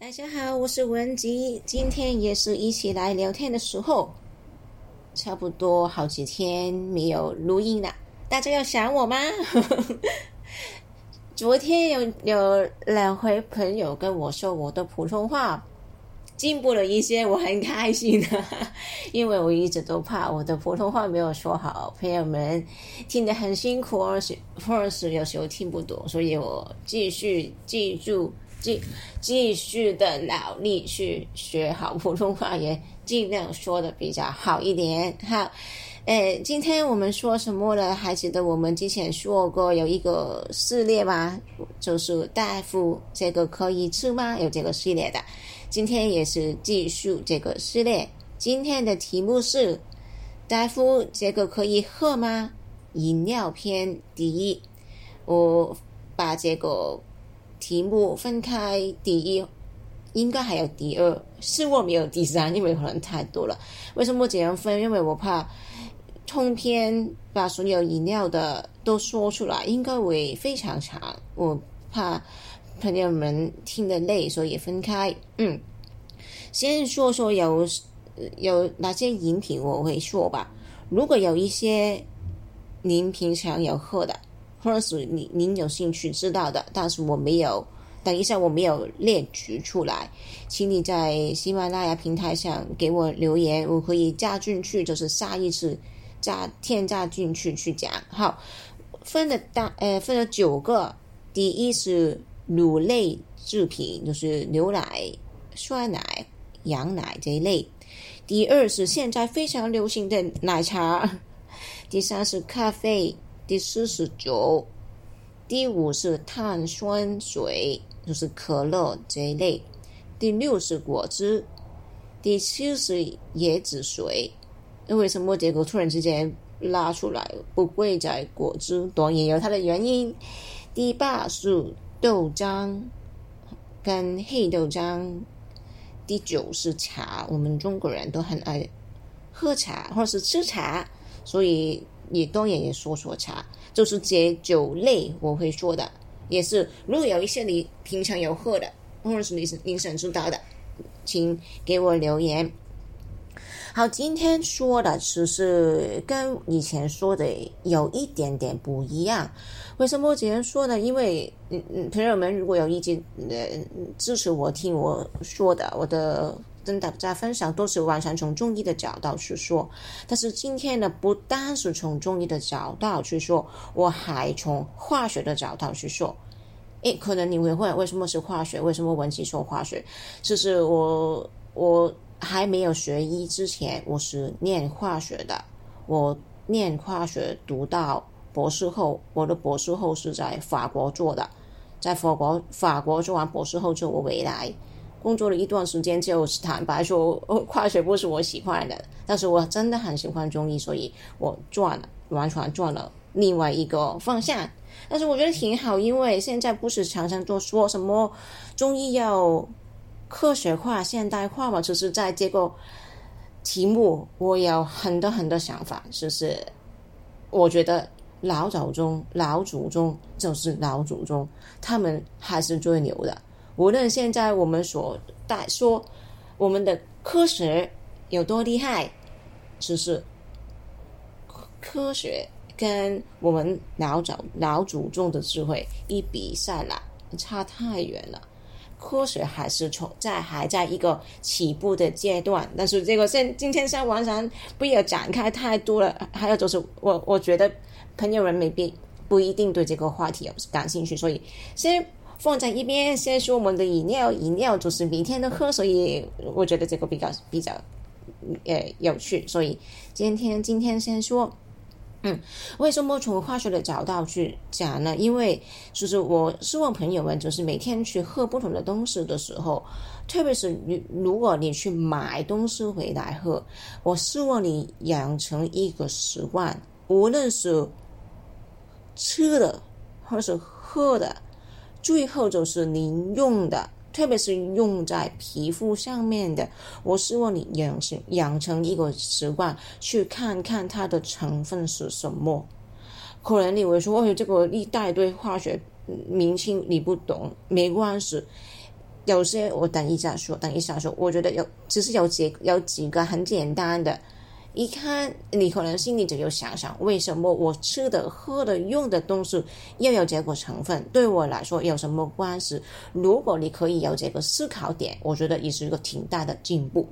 大家好，我是文吉，今天也是一起来聊天的时候，差不多好几天没有录音了，大家要想我吗？昨天有有两回朋友跟我说我的普通话进步了一些，我很开心的，因为我一直都怕我的普通话没有说好，朋友们听得很辛苦，而且或者是有时候听不懂，所以我继续记住。继继续的努力去学好普通话，也尽量说的比较好一点。好，诶，今天我们说什么呢？还记得我们之前说过有一个系列吗？就是大夫这个可以吃吗？有这个系列的。今天也是继续这个系列。今天的题目是大夫这个可以喝吗？饮料篇第一，我把这个。题目分开，第一应该还有第二，是我没有第三，因为可能太多了。为什么这样分？因为我怕通篇把所有饮料的都说出来，应该会非常长，我怕朋友们听得累，所以分开。嗯，先说说有有哪些饮品我会说吧。如果有一些您平常有喝的。或者是您您有兴趣知道的，但是我没有，等一下我没有列举出来，请你在喜马拉雅平台上给我留言，我可以加进去，就是下一次加添加进去去讲。好，分了大呃分了九个，第一是乳类制品，就是牛奶、酸奶、羊奶这一类；第二是现在非常流行的奶茶；第三是咖啡。第四是酒，第五是碳酸水，就是可乐这一类。第六是果汁，第七是椰子水。那为什么这个突然之间拉出来不会在果汁？当然有它的原因。第八是豆浆跟黑豆浆。第九是茶，我们中国人都很爱喝茶或者是吃茶，所以。你当然也说说茶，就是这酒类我会说的，也是如果有一些你平常有喝的，或者是你你想知道的，请给我留言。好，今天说的只是跟以前说的有一点点不一样。为什么这样说呢？因为嗯嗯，朋友们如果有意见，呃，支持我听我说的，我的。跟大家分享都是完全从中医的角度去说，但是今天呢，不单是从中医的角度去说，我还从化学的角度去说。诶，可能你会问，为什么是化学？为什么文琪说化学？就是我我还没有学医之前，我是念化学的。我念化学读到博士后，我的博士后是在法国做的，在法国法国做完博士后之后，我回来。工作了一段时间，就坦白说，化学不是我喜欢的，但是我真的很喜欢中医，所以我转了，完全转了另外一个方向。但是我觉得挺好，因为现在不是常常都说什么中医要科学化、现代化嘛？就是在这个题目，我有很多很多想法，就是我觉得老祖宗、老祖宗就是老祖宗，他们还是最牛的。无论现在我们所带说我们的科学有多厉害，只是科学跟我们老祖老祖宗的智慧一比赛了，差太远了。科学还是从在还在一个起步的阶段，但是这个现今天先完全不要展开太多了。还有就是我我觉得朋友们没必不一定对这个话题有感兴趣，所以先。放在一边，先说我们的饮料，饮料就是每天都喝，所以我觉得这个比较比较呃有趣。所以今天今天先说，嗯，为什么从化学的角度去讲呢？因为就是我希望朋友们就是每天去喝不同的东西的时候，特别是你如果你去买东西回来喝，我希望你养成一个习惯，无论是吃的或是喝的。最后就是您用的，特别是用在皮肤上面的，我希望你养成养成一个习惯，去看看它的成分是什么。可能你会说，哦，这个一大堆化学名称你不懂，没关系。有些我等一下说，等一下说，我觉得有只是有几有几个很简单的。一看，你可能心里就有想想，为什么我吃的、喝的、用的东西要有这个成分？对我来说有什么关系？如果你可以有这个思考点，我觉得也是一个挺大的进步。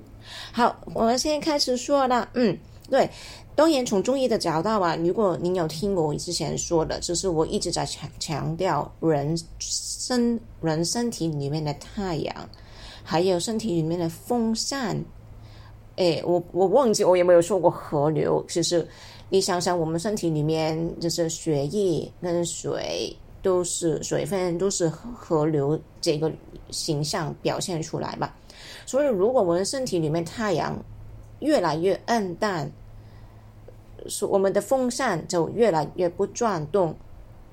好，我们现在开始说了。嗯，对，当然从中医的角度啊，如果您有听过我之前说的，就是我一直在强强调人身人身体里面的太阳，还有身体里面的风扇。哎，我我忘记我有没有说过河流。其实你想想，我们身体里面就是血液跟水都是水分，都是河流这个形象表现出来吧。所以，如果我们身体里面太阳越来越暗淡，是我们的风扇就越来越不转动，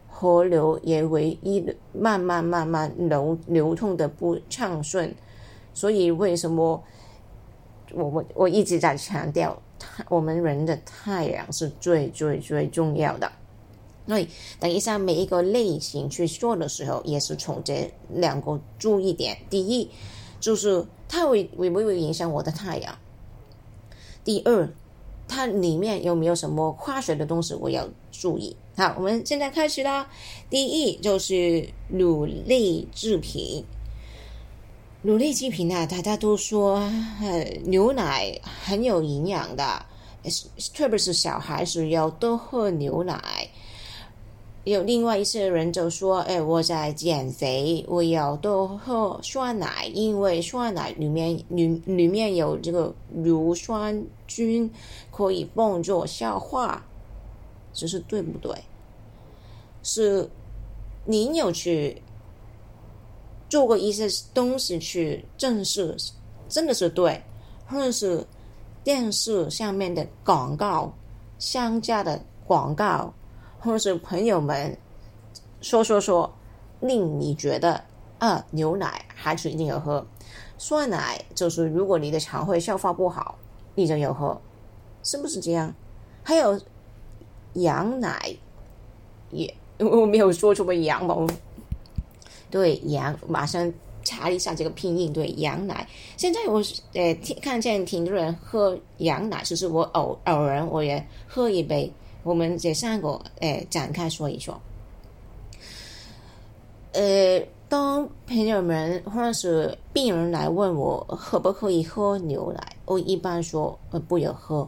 河流也唯一慢慢慢慢流流通的不畅顺。所以，为什么？我我我一直在强调，我们人的太阳是最最最重要的。所以等一下每一个类型去做的时候，也是从这两个注意点。第一，就是它会会不会影响我的太阳？第二，它里面有没有什么化学的东西我要注意？好，我们现在开始啦。第一就是乳类制品。乳类制品啊，大家都说呃牛奶很有营养的，特别是小孩子要多喝牛奶。有另外一些人就说：“哎，我在减肥，我要多喝酸奶，因为酸奶里面里里面有这个乳酸菌，可以帮助消化。”这是对不对？是您有去？做过一些东西去证实，真的是对，或者是电视上面的广告、商家的广告，或者是朋友们说说说，令你觉得啊，牛奶还是一定要喝，酸奶就是如果你的肠胃消化不好，你就要喝，是不是这样？还有羊奶，也 我没有说什么羊吧？对羊，马上查一下这个拼音。对羊奶，现在我呃看见挺多人喝羊奶，就是我偶偶然我也喝一杯。我们这三个诶展开说一说。呃，当朋友们或者是病人来问我可不可以喝牛奶，我一般说呃不要喝。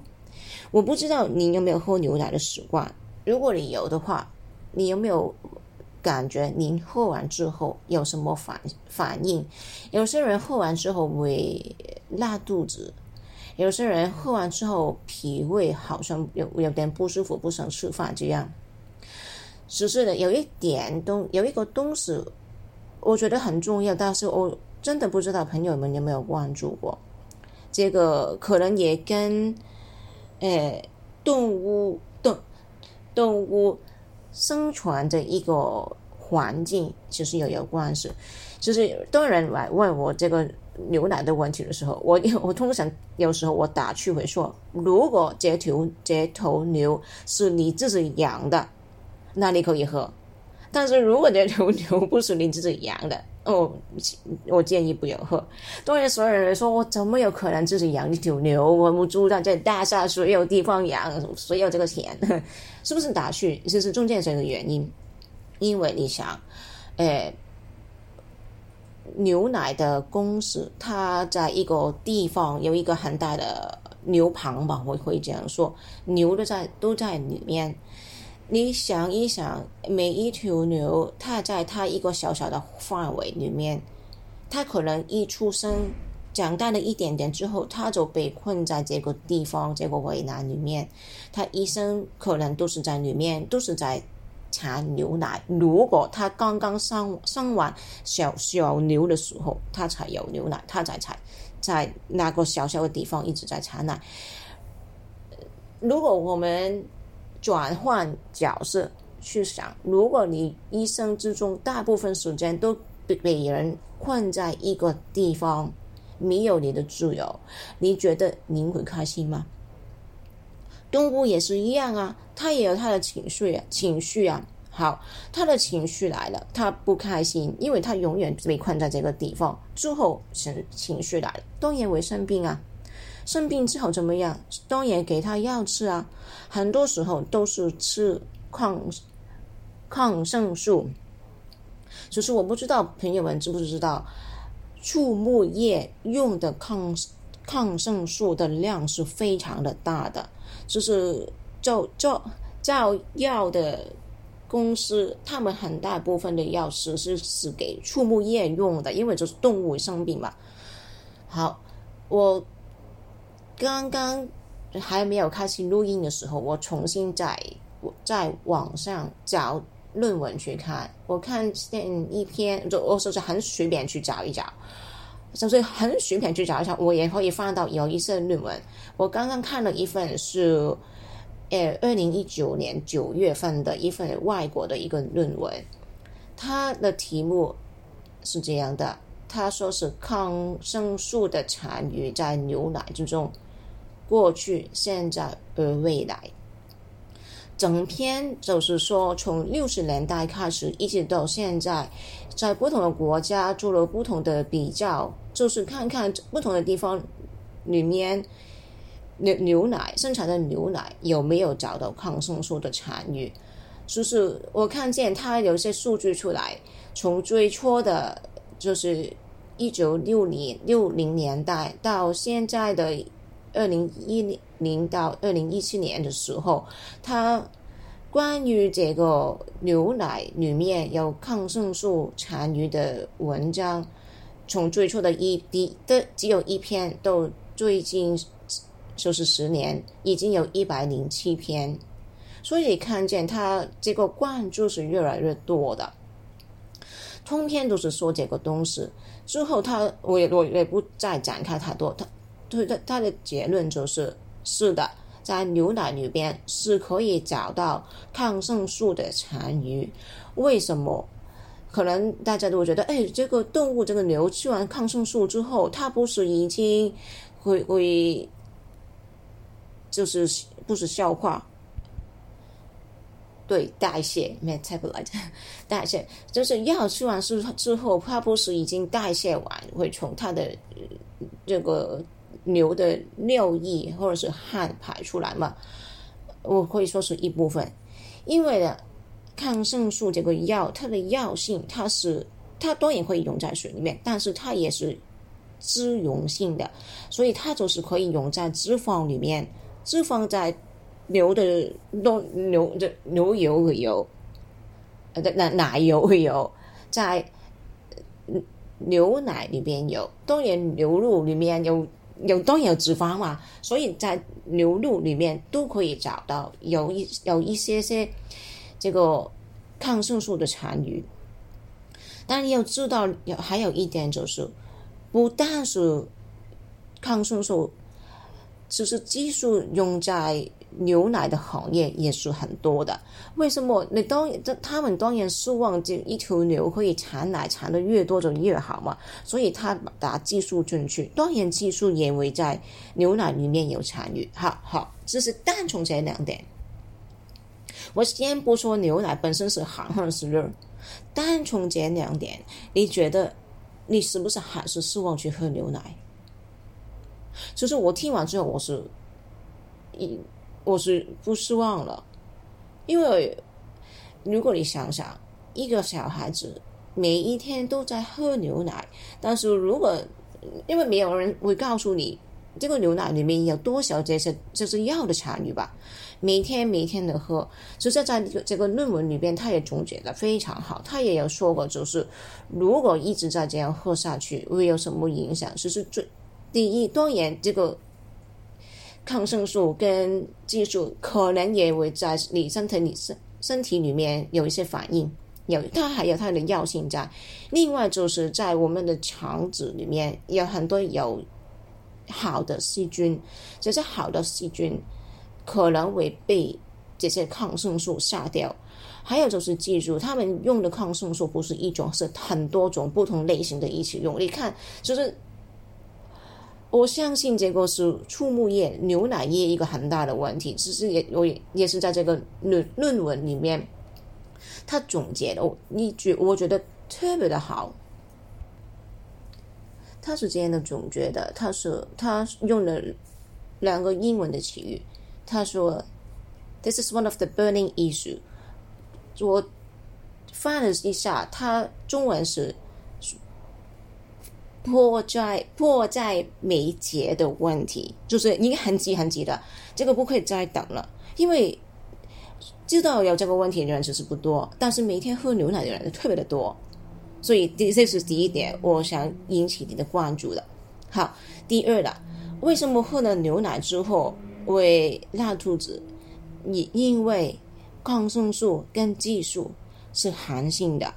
我不知道你有没有喝牛奶的习惯，如果你有的话，你有没有？感觉您喝完之后有什么反反应？有些人喝完之后会拉肚子，有些人喝完之后脾胃好像有有点不舒服，不想吃饭这样。只是的，有一点东有一个东西，我觉得很重要，但是我真的不知道朋友们有没有关注过。这个可能也跟诶动物动动物。生存的一个环境其实也有关系。就是当人来问我这个牛奶的问题的时候，我我通常有时候我打趣会说：如果这头这头牛是你自己养的，那你可以喝；但是如果这头牛不是你自己养的，哦，我建议不要喝。当然，所有人来说我怎么有可能自己养一头牛？我们住在这大厦，所有地方养？所有这个钱？是不是打趣？就是中间这个原因。因为你想，诶，牛奶的公司，它在一个地方有一个很大的牛棚吧，我会这样说，牛都在都在里面。你想一想，每一头牛，它在它一个小小的范围里面，它可能一出生，长大了一点点之后，它就被困在这个地方这个围栏里面。它一生可能都是在里面，都是在产牛奶。如果它刚刚生生完小小牛的时候，它才有牛奶，它在产，在那个小小的地方一直在产奶。如果我们转换角色去想，如果你一生之中大部分时间都被被人困在一个地方，没有你的自由，你觉得您会开心吗？动物也是一样啊，它也有它的情绪啊，情绪啊，好，他的情绪来了，他不开心，因为他永远被困在这个地方。之后情情绪来了，当然会生病啊。生病之后怎么样？当然给他药吃啊。很多时候都是吃抗抗生素。就是我不知道朋友们知不知道，畜牧业用的抗抗生素的量是非常的大的。就是造造造药的公司，他们很大部分的药是是是给畜牧业用的，因为就是动物生病嘛。好，我刚刚还没有开始录音的时候，我重新在在网上找。论文去看，我看见一篇，就我就是很随便去找一找，就是很随便去找一找，我也可以翻到有一些论文。我刚刚看了一份是，呃，二零一九年九月份的一份外国的一个论文，它的题目是这样的，他说是抗生素的残余在牛奶之中，过去、现在和未来。整篇就是说，从六十年代开始一直到现在，在不同的国家做了不同的比较，就是看看不同的地方里面牛牛奶生产的牛奶有没有找到抗生素的残余。就是我看见他有些数据出来，从最初的就是一九六零六零年代到现在的。二零一零到二零一七年的时候，他关于这个牛奶里面有抗生素残余的文章，从最初的一滴的只有一篇，到最近就是十年，已经有一百零七篇，所以看见他这个关注是越来越多的，通篇都是说这个东西。之后他我也我也不再展开太多，他。对他他的结论就是是的，在牛奶里边是可以找到抗生素的残余。为什么？可能大家都会觉得，哎，这个动物这个牛吃完抗生素之后，它不是已经会会就是不是消化？对，代谢 （metabolize） 代谢就是药吃完是之后，它不是已经代谢完，会从它的这个。牛的尿液或者是汗排出来嘛，我可以说是一部分，因为呢，抗生素这个药它的药性，它是它当然会用在水里面，但是它也是脂溶性的，所以它就是可以用在脂肪里面，脂肪在牛的牛牛的牛油会有，呃，奶奶油会有，在牛奶里边有，当然牛肉里面有。有当然有脂肪嘛，所以在牛肉里面都可以找到有一有一些些这个抗生素的残余。但你要知道，有还有一点就是，不但是抗生素，其实技术用在。牛奶的行业也是很多的，为什么？你当这他们当然希望这一头牛可以产奶产的越多就越好嘛，所以他把技术进去，当然技术也会在牛奶里面有参与。好好，这是单从这两点。我先不说牛奶本身是寒还是热，单从这两点，你觉得你是不是还是希望去喝牛奶？其实我听完之后，我是一。我是不失望了，因为如果你想想，一个小孩子每一天都在喝牛奶，但是如果因为没有人会告诉你这个牛奶里面有多少这些就是药的残余吧，每天每天的喝，其实在这个论文里边，他也总结的非常好，他也有说过，就是如果一直在这样喝下去，会有什么影响？其实最第一，当然这个。抗生素跟激素可能也会在你身体里身身体里面有一些反应，有它还有它的药性在。另外就是在我们的肠子里面有很多有好的细菌，这些好的细菌可能会被这些抗生素杀掉。还有就是记住，他们用的抗生素不是一种，是很多种不同类型的一起用。你看，就是。我相信这个是畜牧业、牛奶业一个很大的问题。其实也我也是在这个论论文里面他总结的我一句，我觉得特别的好。他是这样的总结的，他是他用了两个英文的词语，他说：“This is one of the burning issue。”我翻了一下，他中文是“迫在迫在眉睫”的问题，就是已经很急很急的，这个不可以再等了，因为知道有这个问题的人其实不多，但是每天喝牛奶的人特别的多。所以，这这是第一点，我想引起你的关注的。好，第二了，为什么喝了牛奶之后会拉肚子？你因为抗生素跟激素是寒性的，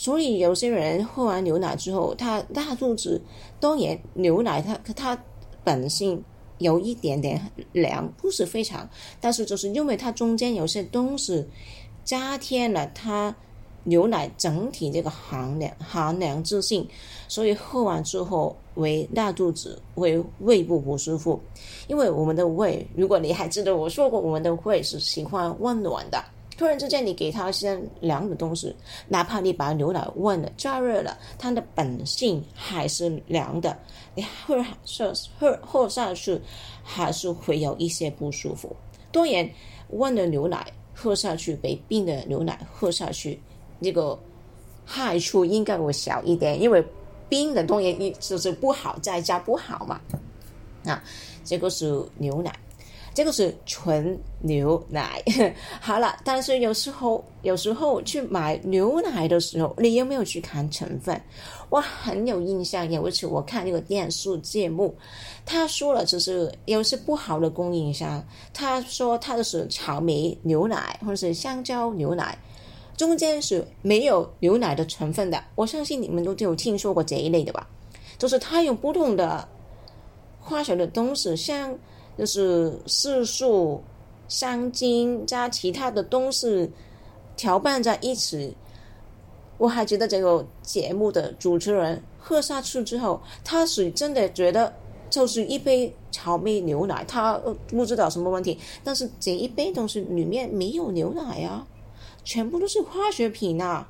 所以有些人喝完牛奶之后，他大肚子。当然，牛奶它它本性有一点点凉，不是非常，但是就是因为它中间有些东西加添了它。牛奶整体这个寒凉寒凉之性，所以喝完之后为大肚子，为胃部不舒服。因为我们的胃，如果你还记得我说过，我们的胃是喜欢温暖的。突然之间你给他一些凉的东西，哪怕你把牛奶温了、加热了，它的本性还是凉的，你喝喝喝喝下去还是会有一些不舒服。当然，温的牛奶喝下去比冰的牛奶喝下去。这个害处应该会小一点，因为冰的东西就是不好，在家不好嘛。啊，这个是牛奶，这个是纯牛奶。好了，但是有时候有时候去买牛奶的时候，你有没有去看成分？我很有印象，有一次我看那个电视节目，他说了，就是有些不好的供应商，他说他的是草莓牛奶或者是香蕉牛奶。中间是没有牛奶的成分的，我相信你们都有听说过这一类的吧？就是它用不同的化学的东西，像就是色素、香精加其他的东西调拌在一起。我还觉得这个节目的主持人喝下去之后，他是真的觉得就是一杯草莓牛奶，他不知道什么问题，但是这一杯东西里面没有牛奶呀。全部都是化学品呐，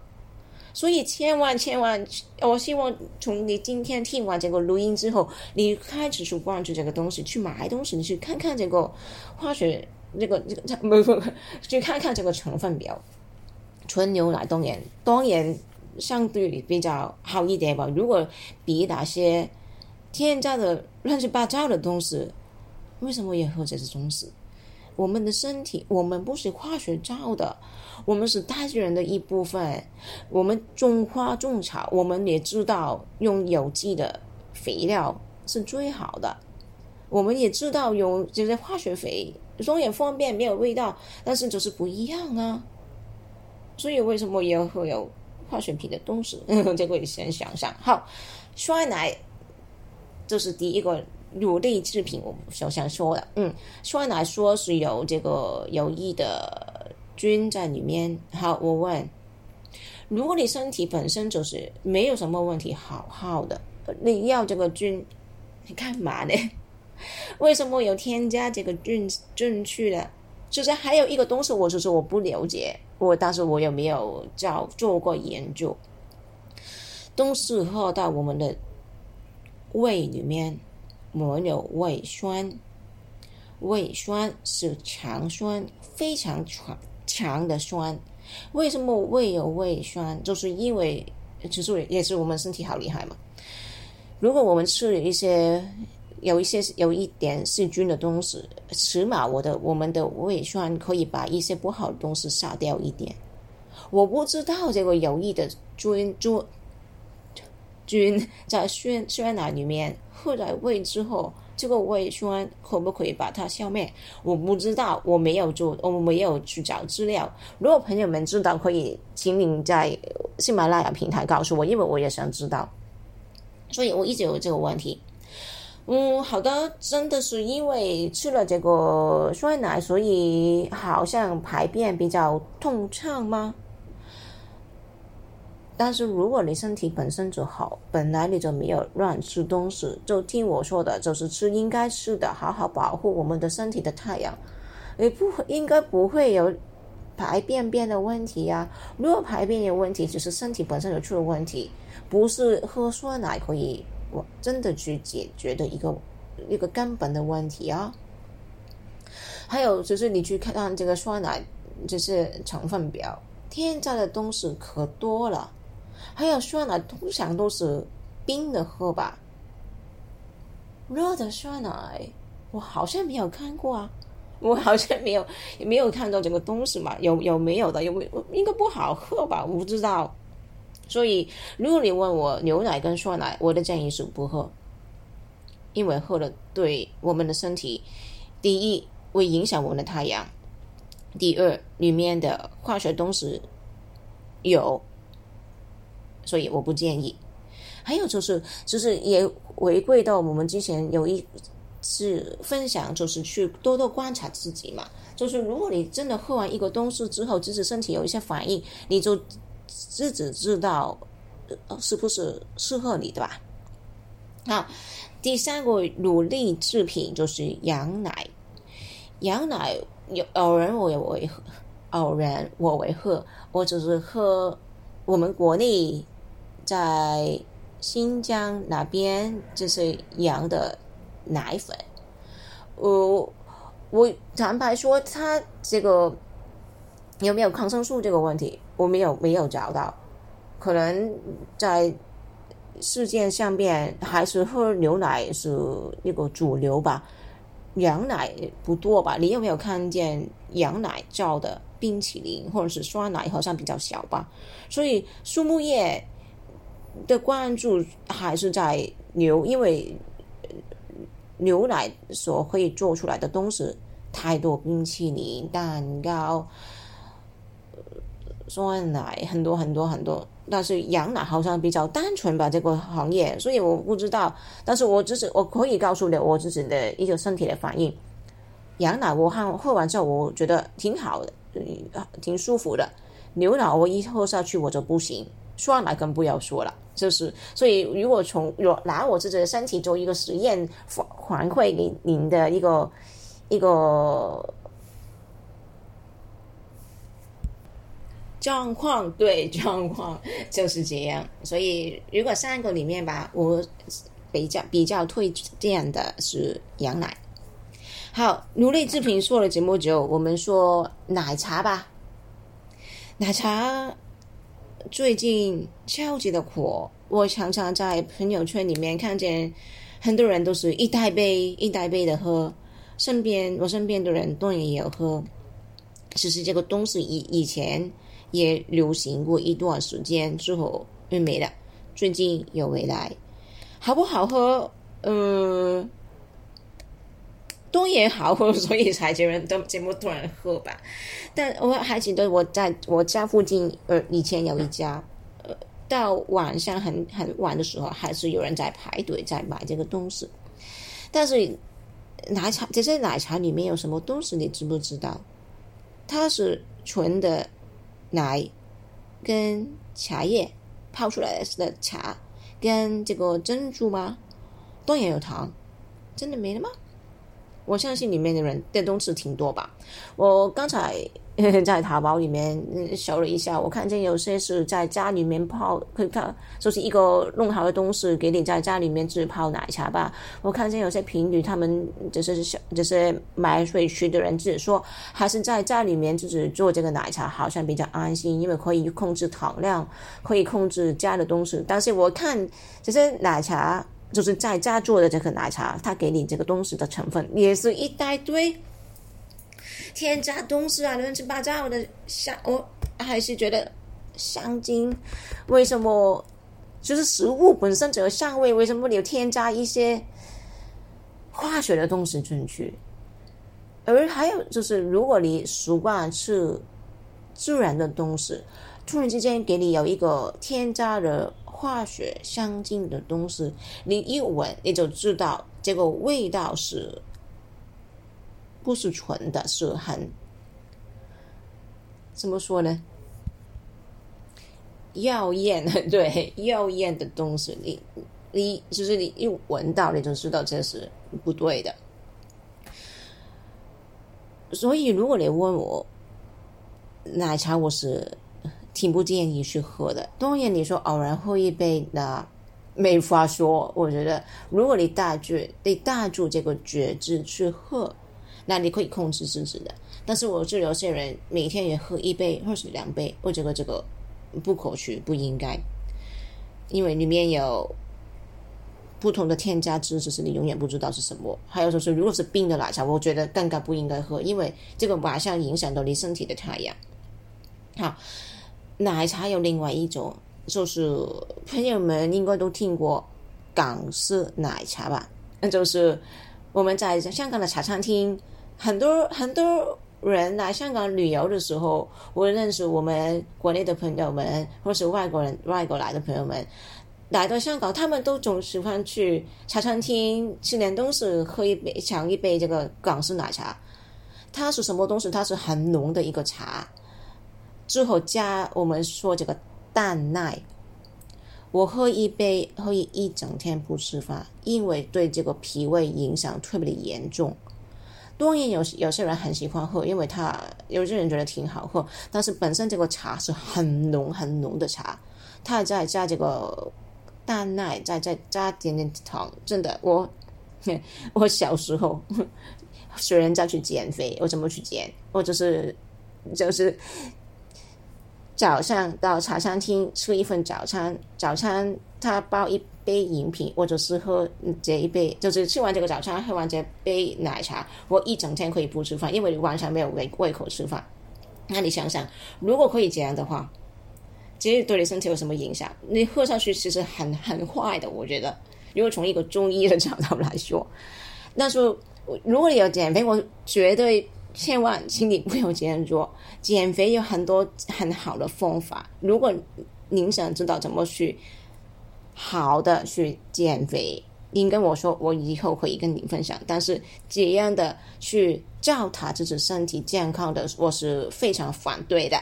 所以千万千万，我希望从你今天听完这个录音之后，你开始去关注这个东西，去买东西，你去看看这个化学，这个 这个不不，去看看这个成分表。纯牛奶当然当然相对比较好一点吧。如果比那些添加的乱七八糟的东西，为什么也喝这种东西？我们的身体，我们不是化学造的，我们是大自然的一部分。我们种花种草，我们也知道用有机的肥料是最好的。我们也知道用这些化学肥，虽然方便没有味道，但是就是不一样啊。所以为什么也会有化学品的东西？这个先想想。好，酸奶，这是第一个。乳类制品，我首先说了，嗯，酸奶说是有这个有益的菌在里面。好，我问，如果你身体本身就是没有什么问题，好好的，你要这个菌，你干嘛呢？为什么有添加这个菌进去的？其实还有一个东西，我就是我不了解，我当时我有没有叫做过研究，都适合到我们的胃里面。没有胃酸，胃酸是强酸，非常强强的酸。为什么胃有胃酸？就是因为其实也是我们身体好厉害嘛。如果我们吃了一些有一些有一点细菌的东西，起码我的我们的胃酸可以把一些不好的东西杀掉一点。我不知道这个有益的菌菌菌在酸酸奶里面。喝了胃之后，这个胃酸可不可以把它消灭？我不知道，我没有做，我没有去找资料。如果朋友们知道，可以请您在喜马拉雅平台告诉我，因为我也想知道。所以我一直有这个问题。嗯，好的，真的是因为吃了这个酸奶，所以好像排便比较通畅吗？但是如果你身体本身就好，本来你就没有乱吃东西，就听我说的，就是吃应该吃的，好好保护我们的身体的太阳，你不应该不会有排便便的问题呀。如果排便有问题，只是身体本身有出了问题，不是喝酸奶可以我真的去解决的一个一个根本的问题啊。还有就是你去看这个酸奶，就是成分表，添加的东西可多了。还有酸奶通常都是冰的喝吧，热的酸奶我好像没有看过啊。我好像没有没有看到这个东西嘛，有有没有的？有没应该不好喝吧？我不知道。所以，如果你问我牛奶跟酸奶，我的建议是不喝，因为喝了对我们的身体，第一会影响我们的太阳，第二里面的化学东西有，所以我不建议。还有就是，就是也回归到我们之前有一。次分享，就是去多多观察自己嘛。就是如果你真的喝完一个东西之后，即使身体有一些反应，你就自己知道是不是适合你对吧。好，第三个乳类制品就是羊奶。羊奶有偶然我也会，偶然我会喝，我只是喝我们国内在新疆那边就是羊的。奶粉，呃，我坦白说，他这个有没有抗生素这个问题，我没有没有找到，可能在世界上面还是喝牛奶是那个主流吧，羊奶不多吧？你有没有看见羊奶造的冰淇淋或者是酸奶，好像比较小吧？所以树木业的关注还是在牛，因为。牛奶所可以做出来的东西太多，冰淇淋、蛋糕、酸奶很多很多很多。但是羊奶好像比较单纯吧，这个行业，所以我不知道。但是我只是我可以告诉你我自己的一个身体的反应。羊奶我喝喝完之后，我觉得挺好的，挺舒服的。牛奶我一喝下去我就不行，酸奶更不要说了。就是，所以如果从若拿我自己的身体做一个实验反馈给您的一个一个状况，对状况 就是这样。所以如果三个里面吧，我比较比较推荐的是羊奶。好，奴隶制品说了这么久，我们说奶茶吧，奶茶。最近超级的火，我常常在朋友圈里面看见很多人都是一大杯一大杯的喝，身边我身边的人当然也有喝。其实这个东西以以前也流行过一段时间，之后又没了，最近又回来，好不好喝？嗯。多也好，所以才觉得都这么多人喝吧。但我还记得我在我家附近，呃，以前有一家，呃，到晚上很很晚的时候，还是有人在排队在买这个东西。但是奶茶这些奶茶里面有什么东西，你知不知道？它是纯的奶跟茶叶泡出来的茶，跟这个珍珠吗？当然有糖，真的没了吗？我相信里面的人电东西挺多吧。我刚才 在淘宝里面搜了一下，我看见有些是在家里面泡，可以就是一个弄好的东西给你在家里面自泡奶茶吧。我看见有些评语，他们就是小就是买水区的人自己说，还是在家里面自己做这个奶茶好像比较安心，因为可以控制糖量，可以控制加的东西。但是我看这些奶茶。就是在家做的这个奶茶，他给你这个东西的成分也是一大堆添加东西啊，乱七八糟的香，我还是觉得香精。为什么就是食物本身只有香味，为什么你有添加一些化学的东西进去？而还有就是，如果你习惯吃自然的东西，突然之间给你有一个添加的。化学相近的东西，你一闻你就知道这个味道是不是纯的，是很怎么说呢？耀艳，对，耀艳的东西，你你就是你一闻到你就知道这是不对的。所以，如果你问我奶茶我是挺不建议去喝的。当然，你说偶然喝一杯，那没法说。我觉得，如果你带住你带住这个觉知去喝，那你可以控制自己的。但是我是有些人每天也喝一杯或是两杯，我觉得这个不可取，不应该，因为里面有不同的添加剂，只是你永远不知道是什么。还有就是，如果是冰的奶茶，我觉得更加不应该喝，因为这个马上影响到你身体的太阳。好，奶茶有另外一种，就是朋友们应该都听过港式奶茶吧？那就是我们在香港的茶餐厅，很多很多人来香港旅游的时候，我认识我们国内的朋友们，或是外国人外国来的朋友们来到香港，他们都总喜欢去茶餐厅吃点东西，喝一杯尝一杯这个港式奶茶。它是什么东西？它是很浓的一个茶。之后加我们说这个蛋奶，我喝一杯喝一一整天不吃饭，因为对这个脾胃影响特别的严重。当然有有些人很喜欢喝，因为他有些人觉得挺好喝，但是本身这个茶是很浓很浓的茶，他再加这个蛋奶，再再加点点糖，真的我 我小时候 学人家去减肥，我怎么去减？我就是就是。早上到茶餐厅吃一份早餐，早餐他包一杯饮品，或者是喝这一杯，就是吃完这个早餐，喝完这杯奶茶，我一整天可以不吃饭，因为晚上没有胃胃口吃饭。那你想想，如果可以这样的话，其实对你身体有什么影响？你喝上去其实很很坏的，我觉得。如果从一个中医的角度来说，那说如果你有减肥，我绝对。千万，请你不要这样做。减肥有很多很好的方法。如果您想知道怎么去好的去减肥，您跟我说，我以后可以跟您分享。但是这样的去糟蹋自己身体健康的，我是非常反对的。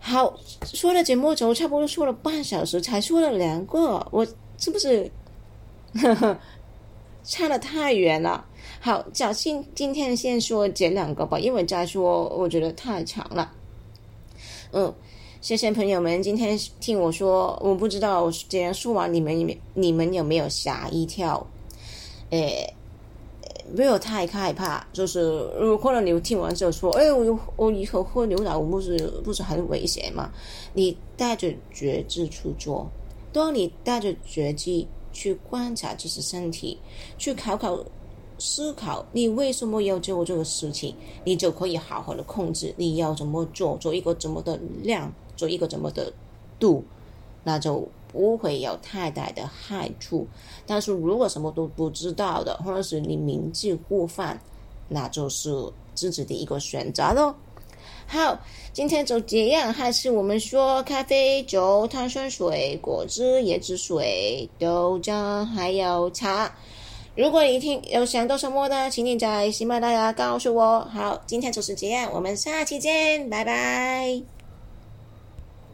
好，说了节目就差不多说了半小时，才说了两个，我是不是呵 呵差的太远了？好，小新今天先说这两个吧，因为再说我觉得太长了。嗯，谢谢朋友们今天听我说，我不知道我这样说完你们你们有没有吓一跳？诶，没有太害怕，就是如果可能你听完之后说，哎，我我以后喝牛奶，我不是不是很危险吗？你带着觉知去做，当你带着觉知去观察这是身体，去考考。思考你为什么要做这个事情，你就可以好好的控制你要怎么做，做一个怎么的量，做一个怎么的度，那就不会有太大的害处。但是如果什么都不知道的，或者是你明知故犯，那就是自己的一个选择喽。好，今天就这样，还是我们说咖啡、酒、碳酸水、果汁、椰子水、豆浆，还有茶。如果你听有想到什么的，请你在喜马拉雅告诉我。好，今天就是这样，我们下期见，拜拜。